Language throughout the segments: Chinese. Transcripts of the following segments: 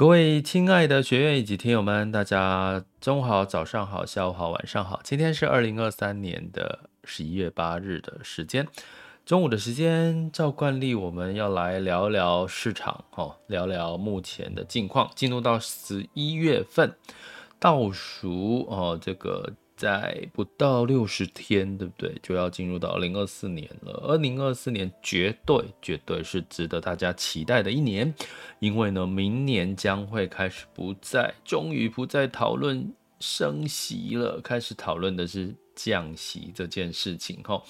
各位亲爱的学员以及听友们，大家中午好、早上好、下午好、晚上好。今天是二零二三年的十一月八日的时间，中午的时间，照惯例我们要来聊聊市场，哦，聊聊目前的近况。进入到十一月份倒数，哦，这个。在不到六十天，对不对？就要进入到二零二四年了。二零二四年绝对绝对是值得大家期待的一年，因为呢，明年将会开始不再，终于不再讨论升息了，开始讨论的是降息这件事情。哈，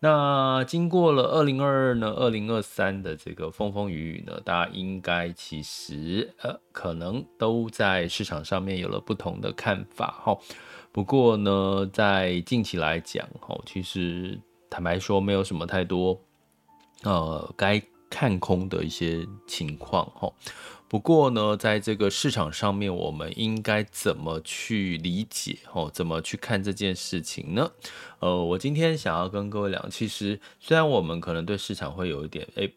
那经过了二零二二呢，二零二三的这个风风雨雨呢，大家应该其实呃，可能都在市场上面有了不同的看法。哈。不过呢，在近期来讲，哈，其实坦白说，没有什么太多，呃，该看空的一些情况，哈。不过呢，在这个市场上面，我们应该怎么去理解，哈，怎么去看这件事情呢？呃，我今天想要跟各位聊，其实虽然我们可能对市场会有一点，诶。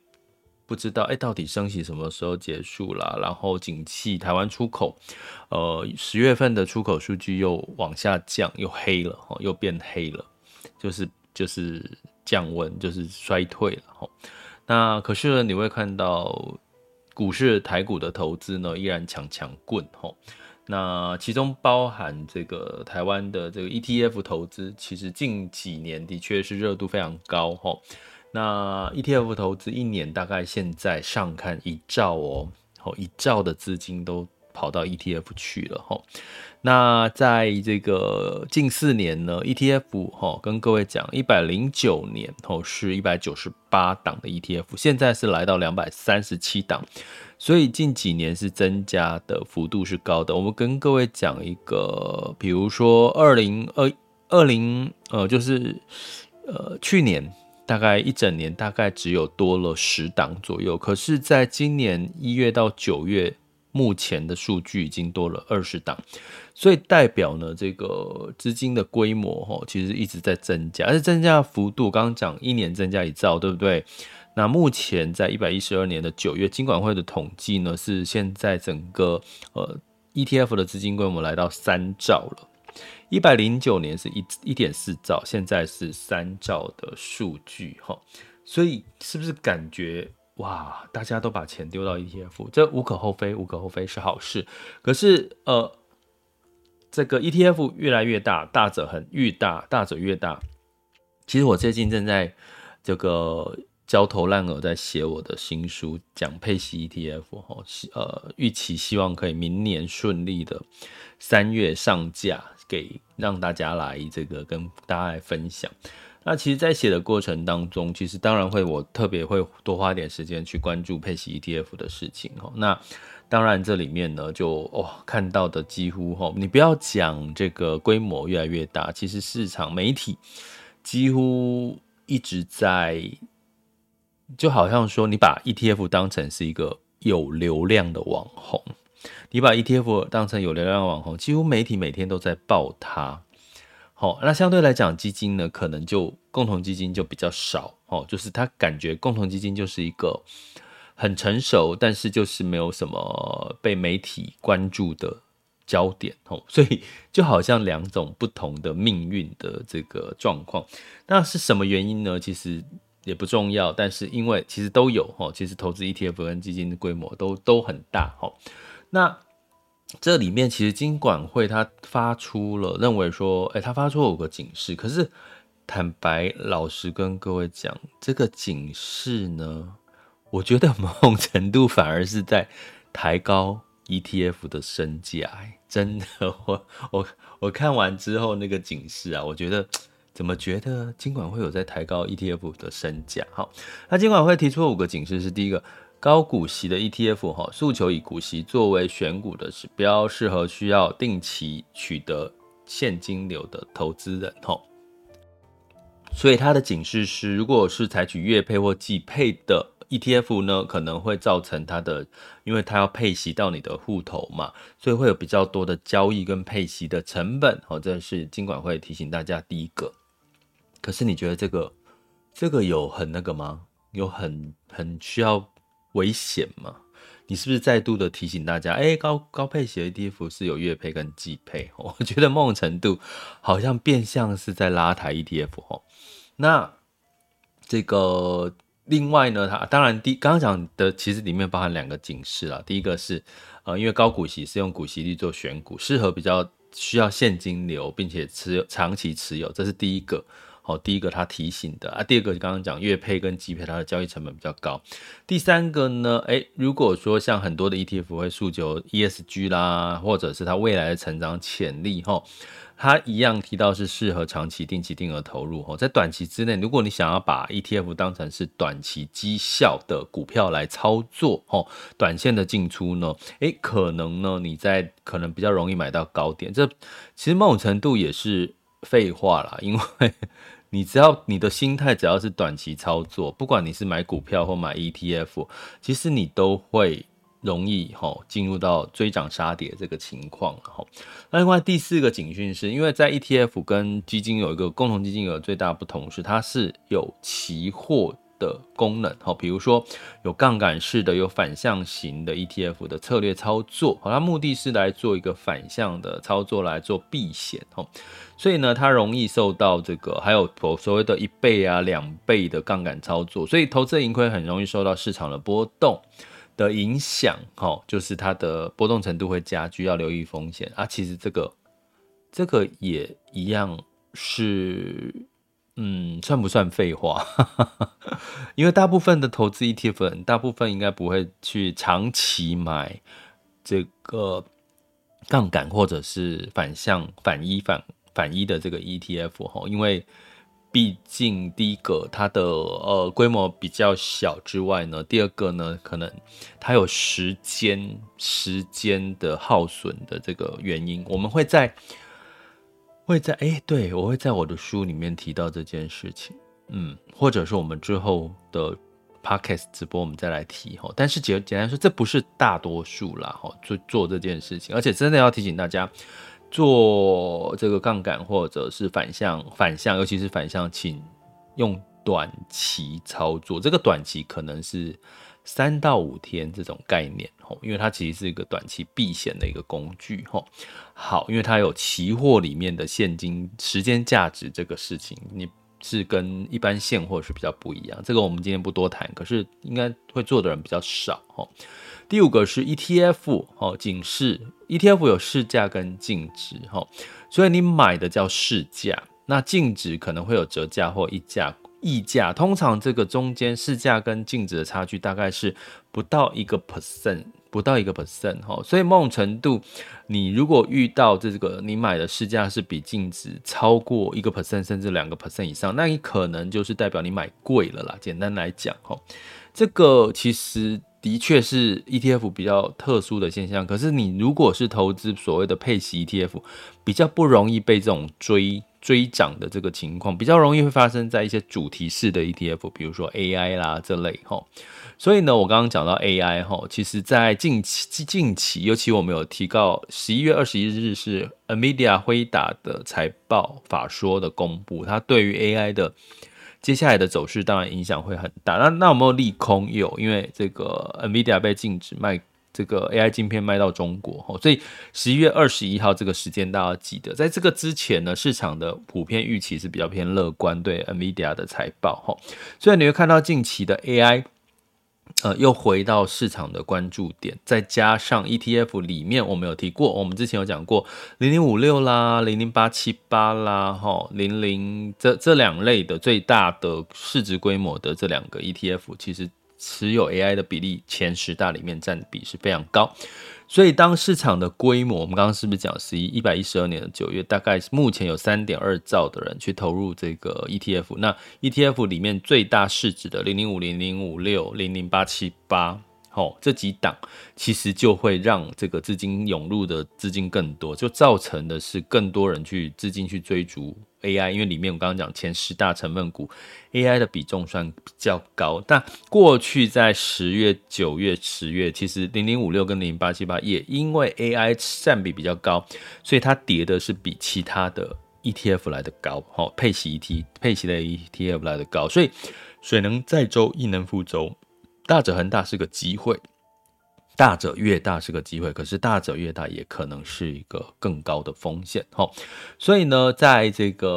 不知道哎，到底升息什么时候结束了？然后景气，台湾出口，呃，十月份的出口数据又往下降，又黑了，又变黑了，就是就是降温，就是衰退了，那可是呢，你会看到股市台股的投资呢，依然强强棍，哈。那其中包含这个台湾的这个 ETF 投资，其实近几年的确是热度非常高，哈。那 ETF 投资一年大概现在上看一兆哦，好，一兆的资金都跑到 ETF 去了哈。那在这个近四年呢，ETF 哈跟各位讲，一百零九年哦是一百九十八档的 ETF，现在是来到两百三十七档，所以近几年是增加的幅度是高的。我们跟各位讲一个，比如说二零二二零呃就是呃去年。大概一整年大概只有多了十档左右，可是，在今年一月到九月，目前的数据已经多了二十档，所以代表呢，这个资金的规模哈，其实一直在增加，而且增加幅度，刚刚讲一年增加一兆，对不对？那目前在一百一十二年的九月，金管会的统计呢，是现在整个呃 ETF 的资金规模来到三兆了。一百零九年是一一点四兆，现在是三兆的数据哈，所以是不是感觉哇，大家都把钱丢到 ETF，这无可厚非，无可厚非是好事。可是呃，这个 ETF 越来越大，大者很愈大，大者越大。其实我最近正在这个焦头烂额在写我的新书，讲配息 ETF 哈，呃，预期希望可以明年顺利的三月上架。给让大家来这个跟大家来分享。那其实，在写的过程当中，其实当然会我特别会多花点时间去关注配息 ETF 的事情哦。那当然这里面呢，就哦看到的几乎哈，你不要讲这个规模越来越大，其实市场媒体几乎一直在，就好像说你把 ETF 当成是一个有流量的网红。你把 ETF 当成有流量网红，几乎媒体每天都在报它。好，那相对来讲，基金呢，可能就共同基金就比较少。哦，就是他感觉共同基金就是一个很成熟，但是就是没有什么被媒体关注的焦点。哦，所以就好像两种不同的命运的这个状况。那是什么原因呢？其实也不重要，但是因为其实都有。哦，其实投资 ETF 跟基金的规模都都很大。哦。那这里面其实金管会他发出了认为说，哎，他发出了五个警示。可是坦白老实跟各位讲，这个警示呢，我觉得某种程度反而是在抬高 ETF 的身价。真的，我我我看完之后那个警示啊，我觉得怎么觉得金管会有在抬高 ETF 的身价？好，那金管会提出了五个警示，是第一个。高股息的 ETF 哈，诉求以股息作为选股的指标，适合需要定期取得现金流的投资人哈。所以它的警示是，如果是采取月配或季配的 ETF 呢，可能会造成它的，因为它要配息到你的户头嘛，所以会有比较多的交易跟配息的成本。好，这是金管会提醒大家第一个。可是你觉得这个这个有很那个吗？有很很需要？危险吗？你是不是再度的提醒大家？哎、高高配息的 ETF 是有月配跟季配，我觉得某种程度好像变相是在拉抬 ETF 哦。那这个另外呢，它当然第刚刚讲的其实里面包含两个警示啦。第一个是呃，因为高股息是用股息率做选股，适合比较需要现金流，并且持有长期持有，这是第一个。好，第一个他提醒的啊，第二个刚刚讲月配跟季配，它的交易成本比较高。第三个呢，诶，如果说像很多的 ETF 会诉求 ESG 啦，或者是它未来的成长潜力，哈，它一样提到是适合长期定期定额投入。哈，在短期之内，如果你想要把 ETF 当成是短期绩效的股票来操作，哈，短线的进出呢，诶，可能呢你在可能比较容易买到高点。这其实某种程度也是废话啦，因为。你只要你的心态只要是短期操作，不管你是买股票或买 ETF，其实你都会容易哈进入到追涨杀跌这个情况哈。那另外第四个警讯是，因为在 ETF 跟基金有一个共同基金有最大不同是，它是有期货的功能好，比如说有杠杆式的、有反向型的 ETF 的策略操作，好它目的是来做一个反向的操作来做避险哈。所以呢，它容易受到这个，还有所谓的一倍啊、两倍的杠杆操作，所以投资盈亏很容易受到市场的波动的影响，哈，就是它的波动程度会加剧，要留意风险啊。其实这个这个也一样是，嗯，算不算废话？因为大部分的投资 ETF，大部分应该不会去长期买这个杠杆或者是反向反一反。反一的这个 ETF 哈，因为毕竟第一个它的呃规模比较小之外呢，第二个呢，可能它有时间时间的耗损的这个原因，我们会在会在哎，对，我会在我的书里面提到这件事情，嗯，或者是我们之后的 Podcast 直播我们再来提哈，但是简简单说，这不是大多数啦哈，做做这件事情，而且真的要提醒大家。做这个杠杆或者是反向反向，尤其是反向，请用短期操作。这个短期可能是三到五天这种概念因为它其实是一个短期避险的一个工具吼。好，因为它有期货里面的现金时间价值这个事情，你是跟一般现货是比较不一样。这个我们今天不多谈，可是应该会做的人比较少吼。第五个是 ETF 哦，警示 ETF 有市价跟净值哈，所以你买的叫市价，那净值可能会有折价或溢价溢价，通常这个中间市价跟净值的差距大概是不到一个 percent，不到一个 percent 哈，所以某种程度，你如果遇到这个你买的市价是比净值超过一个 percent 甚至两个 percent 以上，那你可能就是代表你买贵了啦。简单来讲哈，这个其实。的确是 ETF 比较特殊的现象，可是你如果是投资所谓的配息 ETF，比较不容易被这种追追涨的这个情况，比较容易会发生在一些主题式的 ETF，比如说 AI 啦这类哈。所以呢，我刚刚讲到 AI 哈，其实在近期近期，尤其我们有提到十一月二十一日是 NVIDIA 辉达的财报法说的公布，它对于 AI 的。接下来的走势当然影响会很大，那那有没有利空？有，因为这个 NVIDIA 被禁止卖这个 AI 晶片卖到中国，所以十一月二十一号这个时间大家要记得，在这个之前呢，市场的普遍预期是比较偏乐观，对 NVIDIA 的财报，所以你会看到近期的 AI。呃，又回到市场的关注点，再加上 ETF 里面，我们有提过，我们之前有讲过零零五六啦、零零八七八啦、哈零零这这两类的最大的市值规模的这两个 ETF，其实持有 AI 的比例前十大里面占比是非常高。所以，当市场的规模，我们刚刚是不是讲十一一百一十二年的九月，大概目前有三点二兆的人去投入这个 ETF。那 ETF 里面最大市值的零零五零零五六零零八七八哦，这几档其实就会让这个资金涌入的资金更多，就造成的是更多人去资金去追逐 AI，因为里面我刚刚讲前十大成分股 AI 的比重算比较高。但过去在十月、九月、十月，其实零零五六跟零零八七八也因为 AI 占比比较高，所以它跌的是比其他的 ETF 来的高，哦，配息 ET 配息的 ETF 来的高，所以水能载舟，亦能覆舟。大者恒大是个机会，大者越大是个机会，可是大者越大也可能是一个更高的风险，哈。所以呢，在这个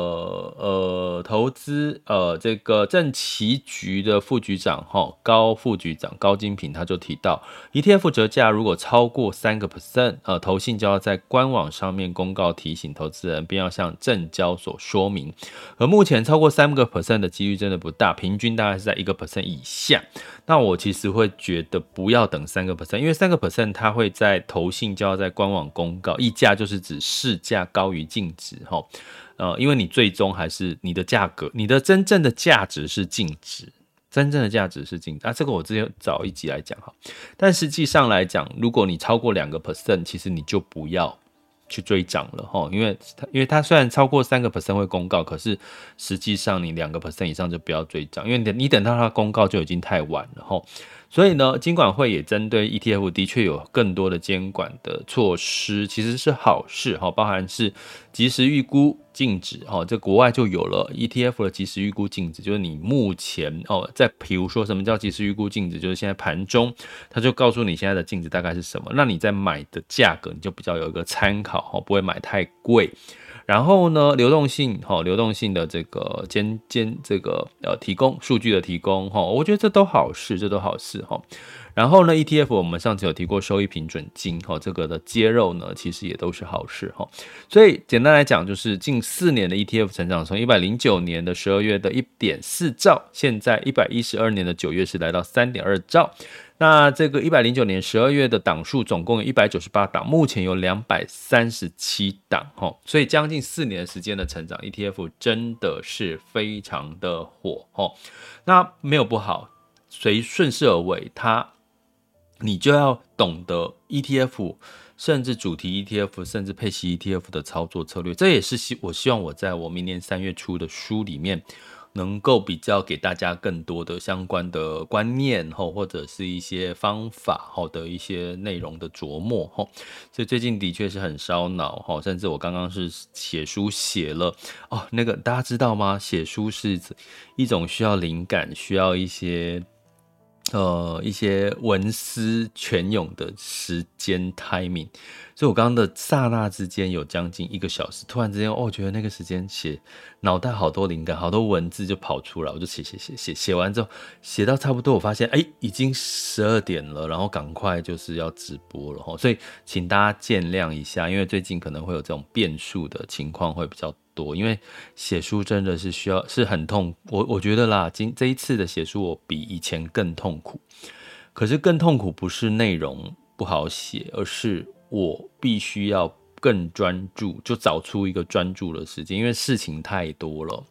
呃投资呃这个证期局的副局长哈高副局长高金平他就提到，ETF 折价如果超过三个 percent，呃，投信就要在官网上面公告提醒投资人，并要向证交所说明。而目前超过三个 percent 的几率真的不大，平均大概是在一个 percent 以下。那我其实会觉得不要等三个 percent，因为为三个 percent 它会在投信就要在官网公告，溢价就是指市价高于净值哈，呃，因为你最终还是你的价格，你的真正的价值是净值，真正的价值是净值啊，这个我之前找一集来讲哈，但实际上来讲，如果你超过两个 percent，其实你就不要。去追涨了哈，因为它因为它虽然超过三个 percent 会公告，可是实际上你两个 percent 以上就不要追涨，因为你等你等到它公告就已经太晚了哈。所以呢，金管会也针对 ETF 的确有更多的监管的措施，其实是好事哈，包含是即时预估净值哈，这国外就有了 ETF 的即时预估净值，就是你目前哦，在比如说什么叫即时预估净值，就是现在盘中，它就告诉你现在的净值大概是什么，那你在买的价格你就比较有一个参考哈，不会买太贵。然后呢，流动性哈，流动性的这个兼兼这个呃提供数据的提供哈，我觉得这都好事，这都好事哈。然后呢，ETF 我们上次有提过收益平准金哈，这个的接肉呢，其实也都是好事哈。所以简单来讲，就是近四年的 ETF 成长，从一百零九年的十二月的一点四兆，现在一百一十二年的九月是来到三点二兆。那这个一百零九年十二月的档数总共有一百九十八档，目前有两百三十七档，哈，所以将近四年时间的成长，ETF 真的是非常的火，哈。那没有不好，随顺势而为，它你就要懂得 ETF，甚至主题 ETF，甚至配息 ETF 的操作策略，这也是希我希望我在我明年三月初的书里面。能够比较给大家更多的相关的观念吼，或者是一些方法吼的一些内容的琢磨吼，所以最近的确是很烧脑吼，甚至我刚刚是写书写了哦，那个大家知道吗？写书是一种需要灵感，需要一些。呃，一些文思泉涌的时间 timing，所以我刚刚的刹那之间有将近一个小时，突然之间，哦，觉得那个时间写，脑袋好多灵感，好多文字就跑出来，我就写写写写，写完之后，写到差不多，我发现，哎，已经十二点了，然后赶快就是要直播了哈，所以请大家见谅一下，因为最近可能会有这种变数的情况会比较多，因为写书真的是需要是很痛，我我觉得啦，今这一次的写书我比以前更痛苦，可是更痛苦不是内容不好写，而是我必须要更专注，就找出一个专注的时间，因为事情太多了，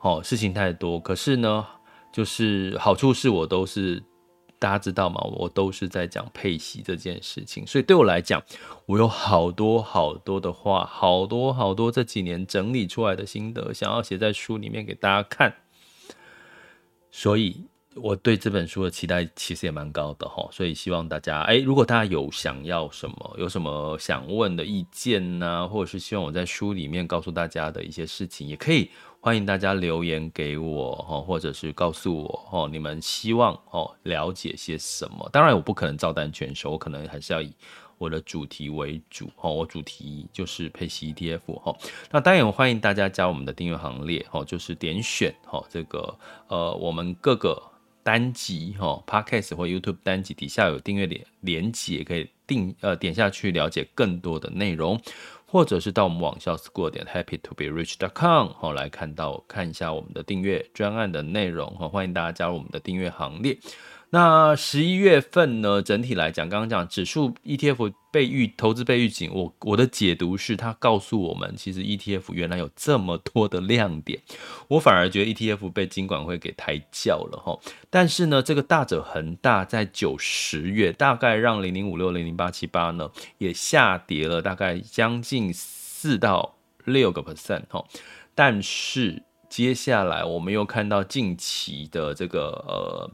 哦，事情太多，可是呢，就是好处是我都是。大家知道吗？我都是在讲配息这件事情，所以对我来讲，我有好多好多的话，好多好多这几年整理出来的心得，想要写在书里面给大家看。所以我对这本书的期待其实也蛮高的哈，所以希望大家，哎，如果大家有想要什么，有什么想问的意见呢，或者是希望我在书里面告诉大家的一些事情，也可以。欢迎大家留言给我哈，或者是告诉我哦，你们希望哦了解些什么？当然，我不可能照单全收，我可能还是要以我的主题为主哦。我主题就是配息 ETF 哈。那当然，我欢迎大家加我们的订阅行列哦，就是点选哦这个呃我们各个单集哈 Podcast 或 YouTube 单集底下有订阅连连接，可以订呃点下去了解更多的内容。或者是到我们网校 school 点 HappyToBeRich.com 好，来看到看一下我们的订阅专案的内容哈，欢迎大家加入我们的订阅行列。那十一月份呢，整体来讲，刚刚讲指数 ETF 被预投资被预警，我我的解读是，它告诉我们，其实 ETF 原来有这么多的亮点，我反而觉得 ETF 被金管会给抬轿了哈。但是呢，这个大者恒大在九十月大概让零零五六零零八七八呢也下跌了大概将近四到六个 percent 哈，但是接下来我们又看到近期的这个呃。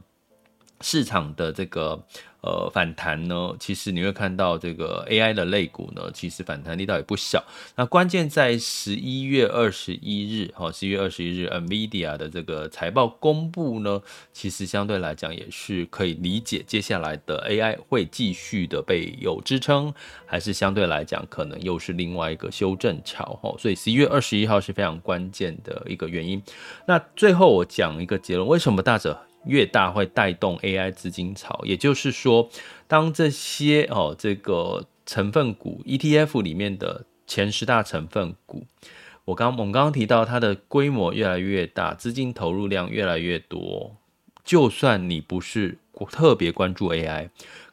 市场的这个呃反弹呢，其实你会看到这个 AI 的类股呢，其实反弹力道也不小。那关键在十一月二十一日，哈，十一月二十一日，NVIDIA 的这个财报公布呢，其实相对来讲也是可以理解，接下来的 AI 会继续的被有支撑，还是相对来讲可能又是另外一个修正潮，哈。所以十一月二十一号是非常关键的一个原因。那最后我讲一个结论，为什么大者越大会带动 AI 资金潮，也就是说，当这些哦这个成分股 ETF 里面的前十大成分股，我刚我们刚刚提到它的规模越来越大，资金投入量越来越多，就算你不是特别关注 AI。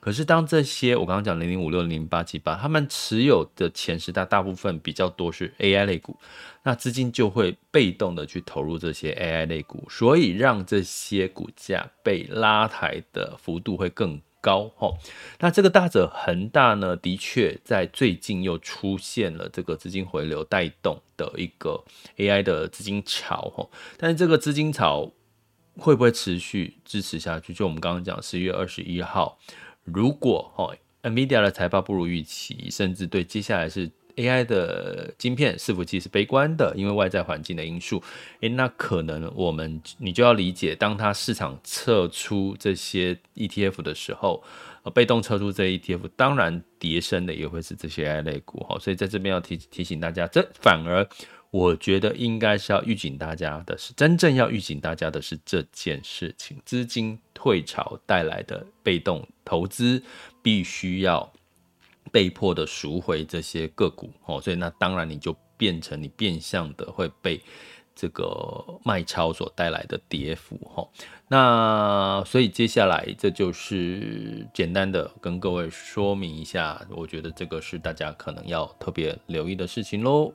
可是，当这些我刚刚讲零零五六零零八七八，他们持有的前十大大部分比较多是 AI 类股，那资金就会被动的去投入这些 AI 类股，所以让这些股价被拉抬的幅度会更高。吼，那这个大者恒大呢，的确在最近又出现了这个资金回流带动的一个 AI 的资金潮。吼，但是这个资金潮会不会持续支持下去？就我们刚刚讲十一月二十一号。如果哦，NVIDIA 的财报不如预期，甚至对接下来是 AI 的晶片伺服器是悲观的，因为外在环境的因素，诶，那可能我们你就要理解，当它市场撤出这些 ETF 的时候，呃，被动撤出这 ETF，当然跌升的也会是这些 AI 类股哈，所以在这边要提提醒大家，这反而。我觉得应该是要预警大家的是，真正要预警大家的是这件事情：资金退潮带来的被动投资，必须要被迫的赎回这些个股哦。所以那当然你就变成你变相的会被这个卖超所带来的跌幅哈。那所以接下来这就是简单的跟各位说明一下，我觉得这个是大家可能要特别留意的事情喽。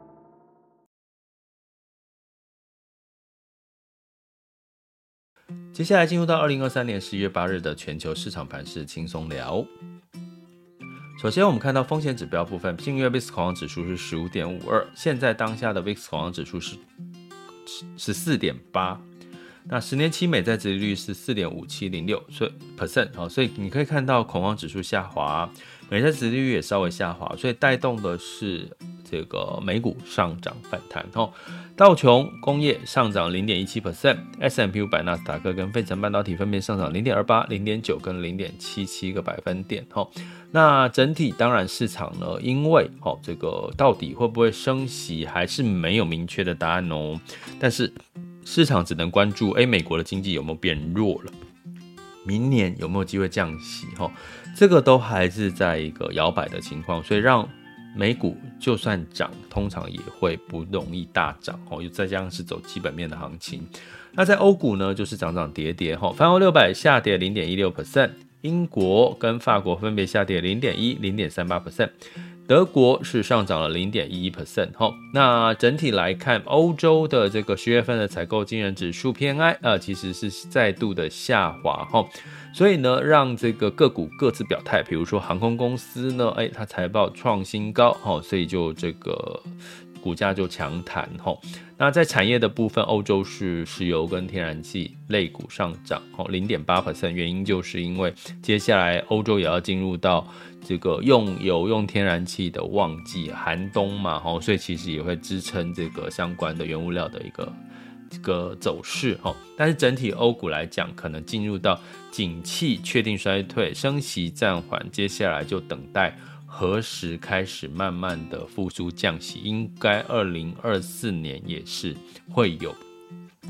接下来进入到二零二三年十一月八日的全球市场盘势轻松聊。首先，我们看到风险指标部分，近月 VIX 恐慌指数是十五点五二，现在当下的 VIX 恐慌指数是十四点八，那十年期美债殖利率是四点五七零六，所以 percent 哦，所以你可以看到恐慌指数下滑，美债殖利率也稍微下滑，所以带动的是。这个美股上涨反弹哦，道琼工业上涨零点一七 percent，S M P 五百纳斯达克跟费城半导体分别上涨零点二八、零点九跟零点七七个百分点哦。那整体当然市场呢，因为哦这个到底会不会升息还是没有明确的答案哦。但是市场只能关注，哎，美国的经济有没有变弱了？明年有没有机会降息？哈，这个都还是在一个摇摆的情况，所以让。美股就算涨，通常也会不容易大涨哦。又再加上是走基本面的行情，那在欧股呢，就是涨涨跌跌哈。泛欧六百下跌零点一六 percent，英国跟法国分别下跌零点一、零点三八 percent，德国是上涨了零点一一 percent 哈。那整体来看，欧洲的这个十月份的采购经理指数 PMI 呃，其实是再度的下滑哈。所以呢，让这个个股各自表态，比如说航空公司呢，哎，它财报创新高，哈，所以就这个股价就强弹，哈。那在产业的部分，欧洲是石油跟天然气类股上涨，哈，零点八 percent，原因就是因为接下来欧洲也要进入到这个用油用天然气的旺季，寒冬嘛，哈，所以其实也会支撑这个相关的原物料的一个这。个走势哈。但是整体欧股来讲，可能进入到景气确定衰退、升息暂缓，接下来就等待何时开始慢慢的复苏降息，应该二零二四年也是会有。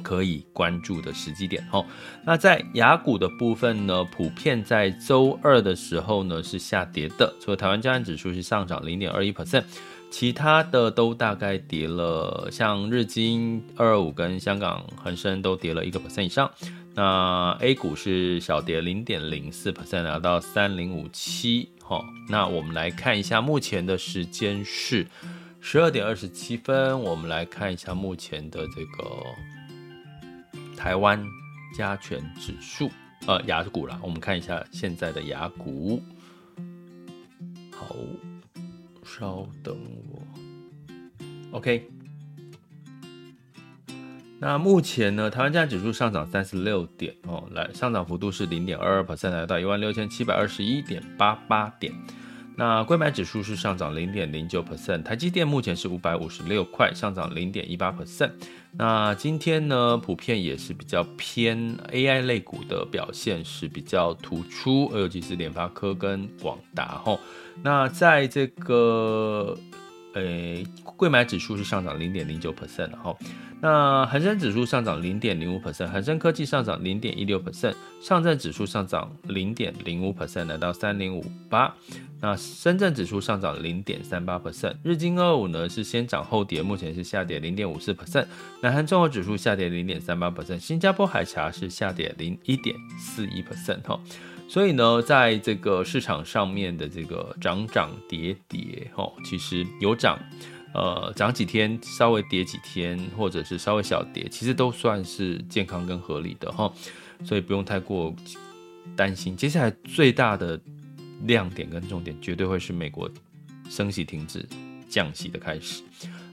可以关注的时机点哦。那在雅股的部分呢，普遍在周二的时候呢是下跌的，除了台湾加权指数是上涨零点二一 percent，其他的都大概跌了，像日经二二五跟香港恒生都跌了一个 percent 以上。那 A 股是小跌零点零四 percent，来到三零五七。哈，那我们来看一下目前的时间是十二点二十七分，我们来看一下目前的这个。台湾加权指数，呃，雅股啦，我们看一下现在的雅股。好，稍等我。OK，那目前呢，台湾加指数上涨三十六点哦，来上涨幅度是零点二二百分来到一万六千七百二十一点八八点。那柜买指数是上涨零点零九 percent，台积电目前是五百五十六块，上涨零点一八 percent。那今天呢，普遍也是比较偏 AI 类股的表现是比较突出，尤其是联发科跟广达哈。那在这个。诶，贵买指数是上涨零点零九 percent，哈，那恒生指数上涨零点零五 percent，恒生科技上涨零点一六 percent，上证指数上涨零点零五 percent，来到三零五八，那深圳指数上涨零点三八 percent，日经二五呢是先涨后跌，目前是下跌零点五四 percent，南韩综合指数下跌零点三八 percent，新加坡海峡是下跌零一点四一 percent，哈。所以呢，在这个市场上面的这个涨涨跌跌，哦，其实有涨，呃，涨几天，稍微跌几天，或者是稍微小跌，其实都算是健康跟合理的哈，所以不用太过担心。接下来最大的亮点跟重点，绝对会是美国升息停止、降息的开始。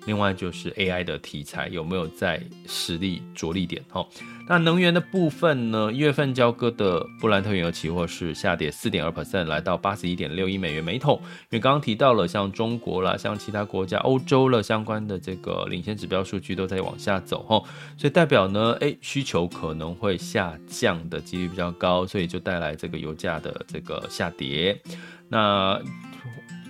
另外就是 AI 的题材有没有在实力着力点？哈，那能源的部分呢？一月份交割的布兰特原油期货是下跌四点二 percent，来到八十一点六一美元每桶。因为刚刚提到了，像中国啦，像其他国家、欧洲了相关的这个领先指标数据都在往下走，哈，所以代表呢，哎，需求可能会下降的几率比较高，所以就带来这个油价的这个下跌。那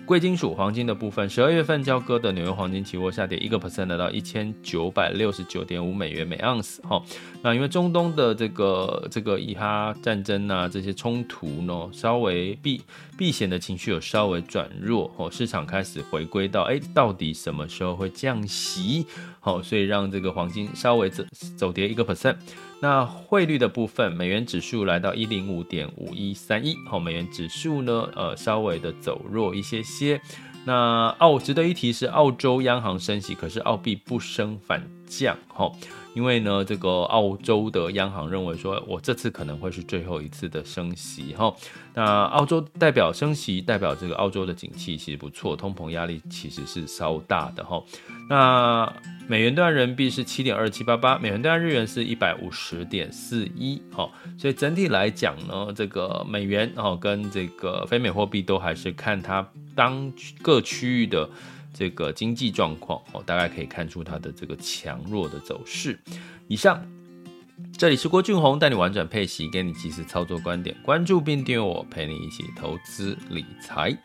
贵金属黄金的部分，十二月份交割的纽约黄金期货下跌一个 percent，来到一千九百六十九点五美元每盎司。哈，那因为中东的这个这个以哈战争啊，这些冲突呢，稍微避避险的情绪有稍微转弱，哦，市场开始回归到，哎，到底什么时候会降息？好，所以让这个黄金稍微走走跌一个 percent。那汇率的部分，美元指数来到一零五点五一三一，好，美元指数呢，呃，稍微的走弱一些些。那澳值得一提是澳洲央行升息，可是澳币不升反降，哈，因为呢，这个澳洲的央行认为说，我这次可能会是最后一次的升息，哈。那澳洲代表升息，代表这个澳洲的景气其实不错，通膨压力其实是稍大的，哈。那美元兑人民币是七点二七八八，美元兑日元是一百五十点四一，哈，所以整体来讲呢，这个美元哦跟这个非美货币都还是看它当各区域的这个经济状况哦，大概可以看出它的这个强弱的走势。以上，这里是郭俊宏带你玩转配息，给你及时操作观点，关注并订阅我，陪你一起投资理财。